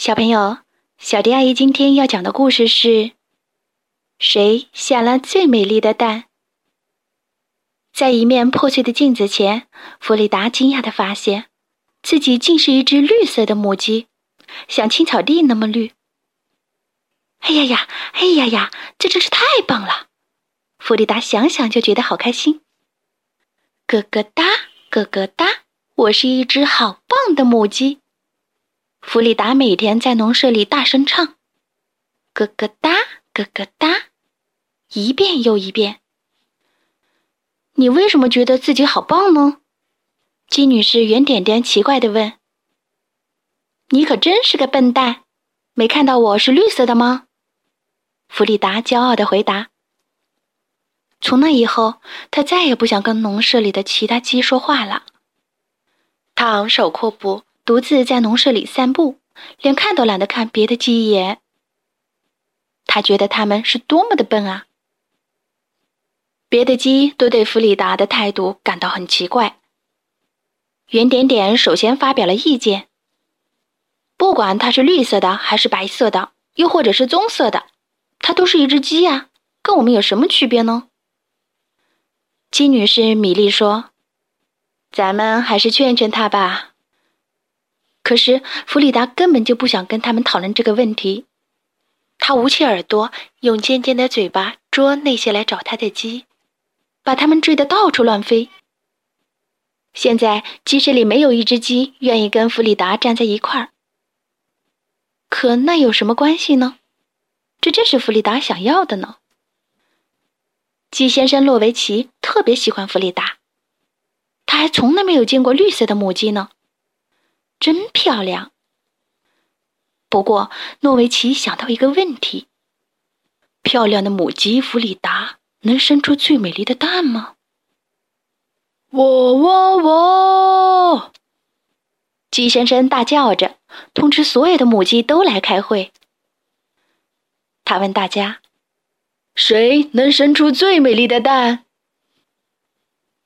小朋友，小迪阿姨今天要讲的故事是：谁下了最美丽的蛋？在一面破碎的镜子前，弗里达惊讶地发现，自己竟是一只绿色的母鸡，像青草地那么绿。哎呀呀，哎呀呀，这真是太棒了！弗里达想想就觉得好开心。咯咯哒，咯咯哒，我是一只好棒的母鸡。弗里达每天在农舍里大声唱：“咯咯哒，咯咯哒，一遍又一遍。”你为什么觉得自己好棒呢？鸡女士圆点点奇怪的问。“你可真是个笨蛋，没看到我是绿色的吗？”弗里达骄傲的回答。从那以后，他再也不想跟农舍里的其他鸡说话了。他昂首阔步。独自在农舍里散步，连看都懒得看别的鸡一眼。他觉得他们是多么的笨啊！别的鸡都对弗里达的态度感到很奇怪。圆点点首先发表了意见：不管它是绿色的，还是白色的，又或者是棕色的，它都是一只鸡呀，跟我们有什么区别呢？鸡女士米莉说：“咱们还是劝劝他吧。”可是弗里达根本就不想跟他们讨论这个问题，他捂起耳朵，用尖尖的嘴巴捉那些来找他的鸡，把它们追得到处乱飞。现在鸡舍里没有一只鸡愿意跟弗里达站在一块儿。可那有什么关系呢？这正是弗里达想要的呢。鸡先生洛维奇特别喜欢弗里达，他还从来没有见过绿色的母鸡呢。真漂亮。不过，诺维奇想到一个问题：漂亮的母鸡弗里达能生出最美丽的蛋吗？喔喔喔！鸡先生大叫着，通知所有的母鸡都来开会。他问大家：“谁能生出最美丽的蛋？”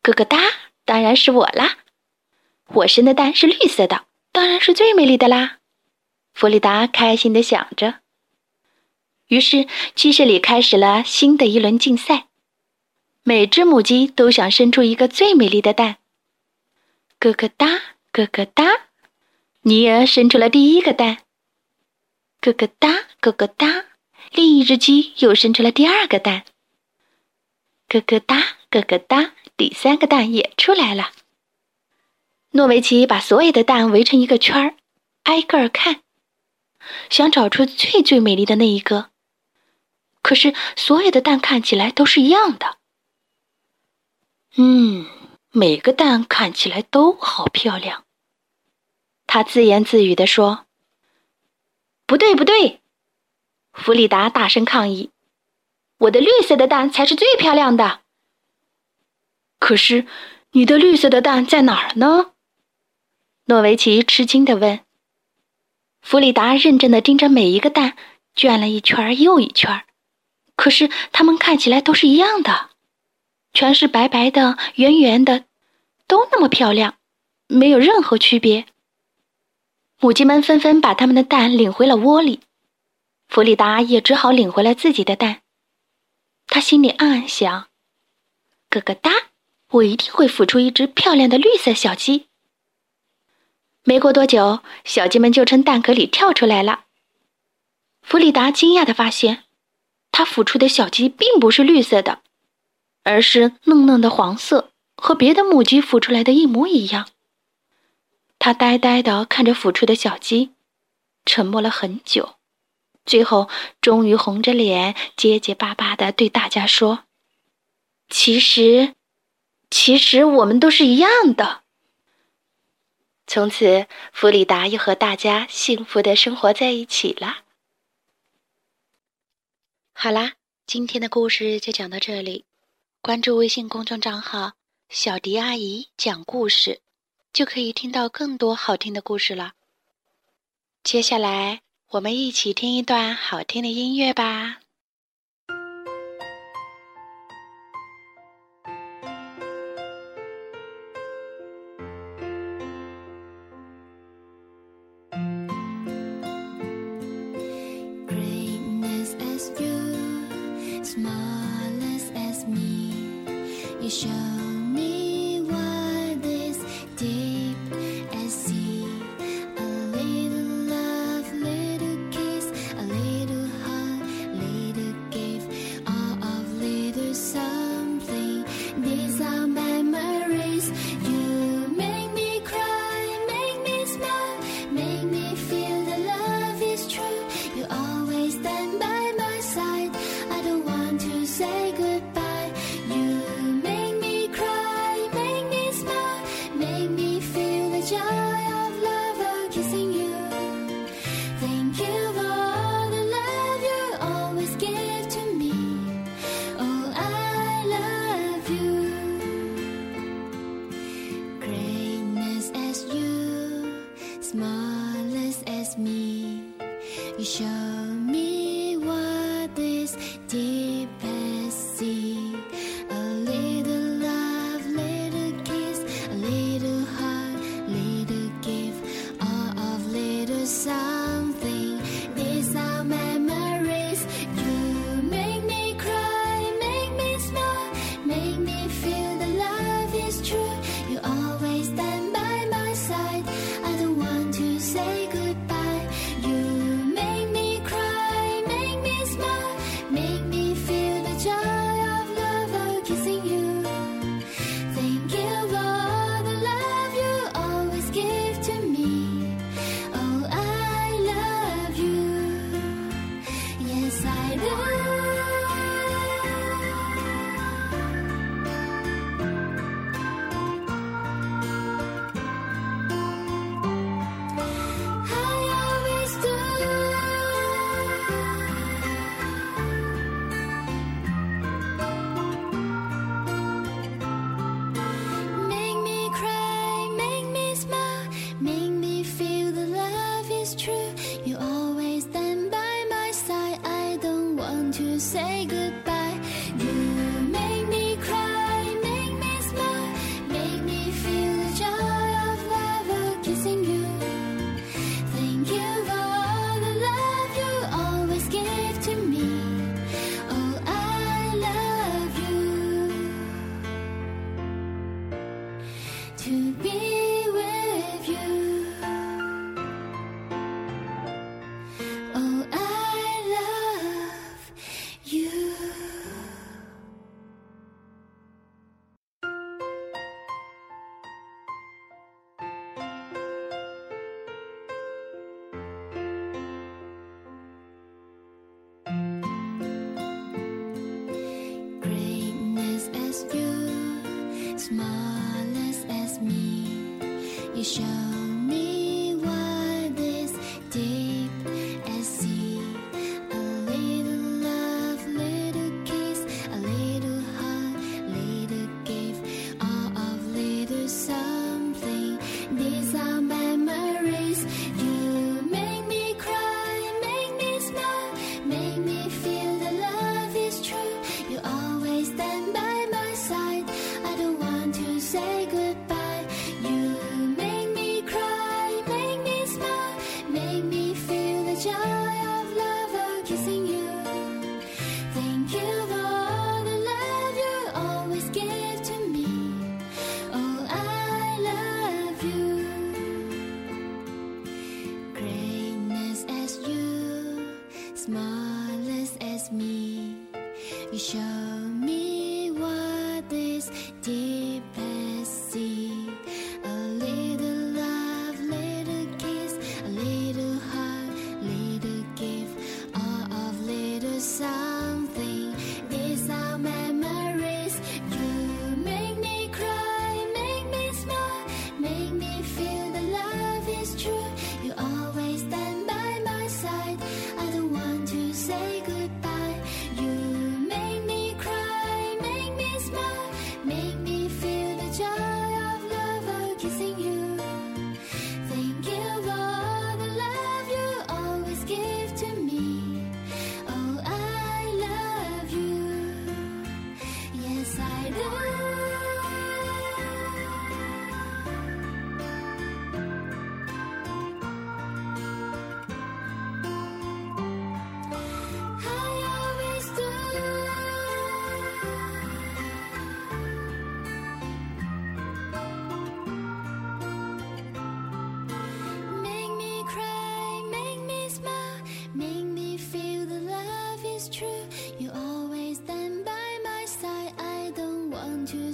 咯咯哒，当然是我啦！我生的蛋是绿色的。当然是最美丽的啦，弗里达开心的想着。于是鸡舍里开始了新的一轮竞赛，每只母鸡都想生出一个最美丽的蛋。咯咯哒，咯咯哒，尼尔生出了第一个蛋。咯咯哒，咯咯哒，另一只鸡又生出了第二个蛋。咯咯哒，咯咯哒，第三个蛋也出来了。诺维奇把所有的蛋围成一个圈儿，挨个儿看，想找出最最美丽的那一个。可是所有的蛋看起来都是一样的。嗯，每个蛋看起来都好漂亮。他自言自语地说：“不对，不对！”弗里达大声抗议：“我的绿色的蛋才是最漂亮的。”可是，你的绿色的蛋在哪儿呢？诺维奇吃惊地问：“弗里达，认真地盯着每一个蛋，转了一圈又一圈。可是它们看起来都是一样的，全是白白的、圆圆的，都那么漂亮，没有任何区别。”母鸡们纷纷把它们的蛋领回了窝里，弗里达也只好领回了自己的蛋。他心里暗暗想：“咯咯哒，我一定会孵出一只漂亮的绿色小鸡。”没过多久，小鸡们就从蛋壳里跳出来了。弗里达惊讶地发现，他孵出的小鸡并不是绿色的，而是嫩嫩的黄色，和别的母鸡孵出来的一模一样。他呆呆地看着孵出的小鸡，沉默了很久，最后终于红着脸，结结巴巴地对大家说：“其实，其实我们都是一样的。”从此，弗里达又和大家幸福的生活在一起了。好啦，今天的故事就讲到这里。关注微信公众账号“小迪阿姨讲故事”，就可以听到更多好听的故事了。接下来，我们一起听一段好听的音乐吧。need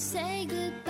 say goodbye.